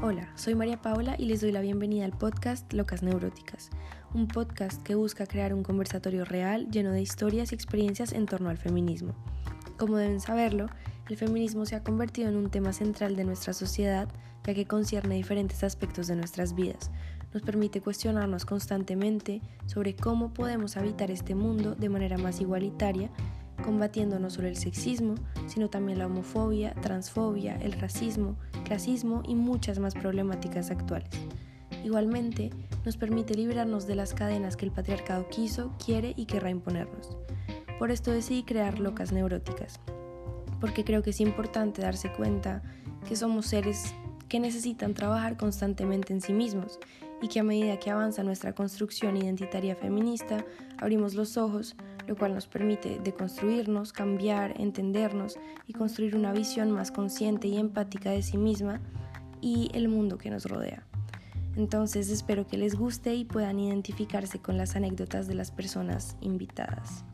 Hola, soy María Paula y les doy la bienvenida al podcast Locas Neuróticas, un podcast que busca crear un conversatorio real lleno de historias y experiencias en torno al feminismo. Como deben saberlo, el feminismo se ha convertido en un tema central de nuestra sociedad ya que concierne diferentes aspectos de nuestras vidas. Nos permite cuestionarnos constantemente sobre cómo podemos habitar este mundo de manera más igualitaria combatiendo no solo el sexismo, sino también la homofobia, transfobia, el racismo, clasismo y muchas más problemáticas actuales. Igualmente, nos permite librarnos de las cadenas que el patriarcado quiso, quiere y querrá imponernos. Por esto decidí crear Locas Neuróticas, porque creo que es importante darse cuenta que somos seres que necesitan trabajar constantemente en sí mismos y que a medida que avanza nuestra construcción identitaria feminista, abrimos los ojos, lo cual nos permite deconstruirnos, cambiar, entendernos y construir una visión más consciente y empática de sí misma y el mundo que nos rodea. Entonces espero que les guste y puedan identificarse con las anécdotas de las personas invitadas.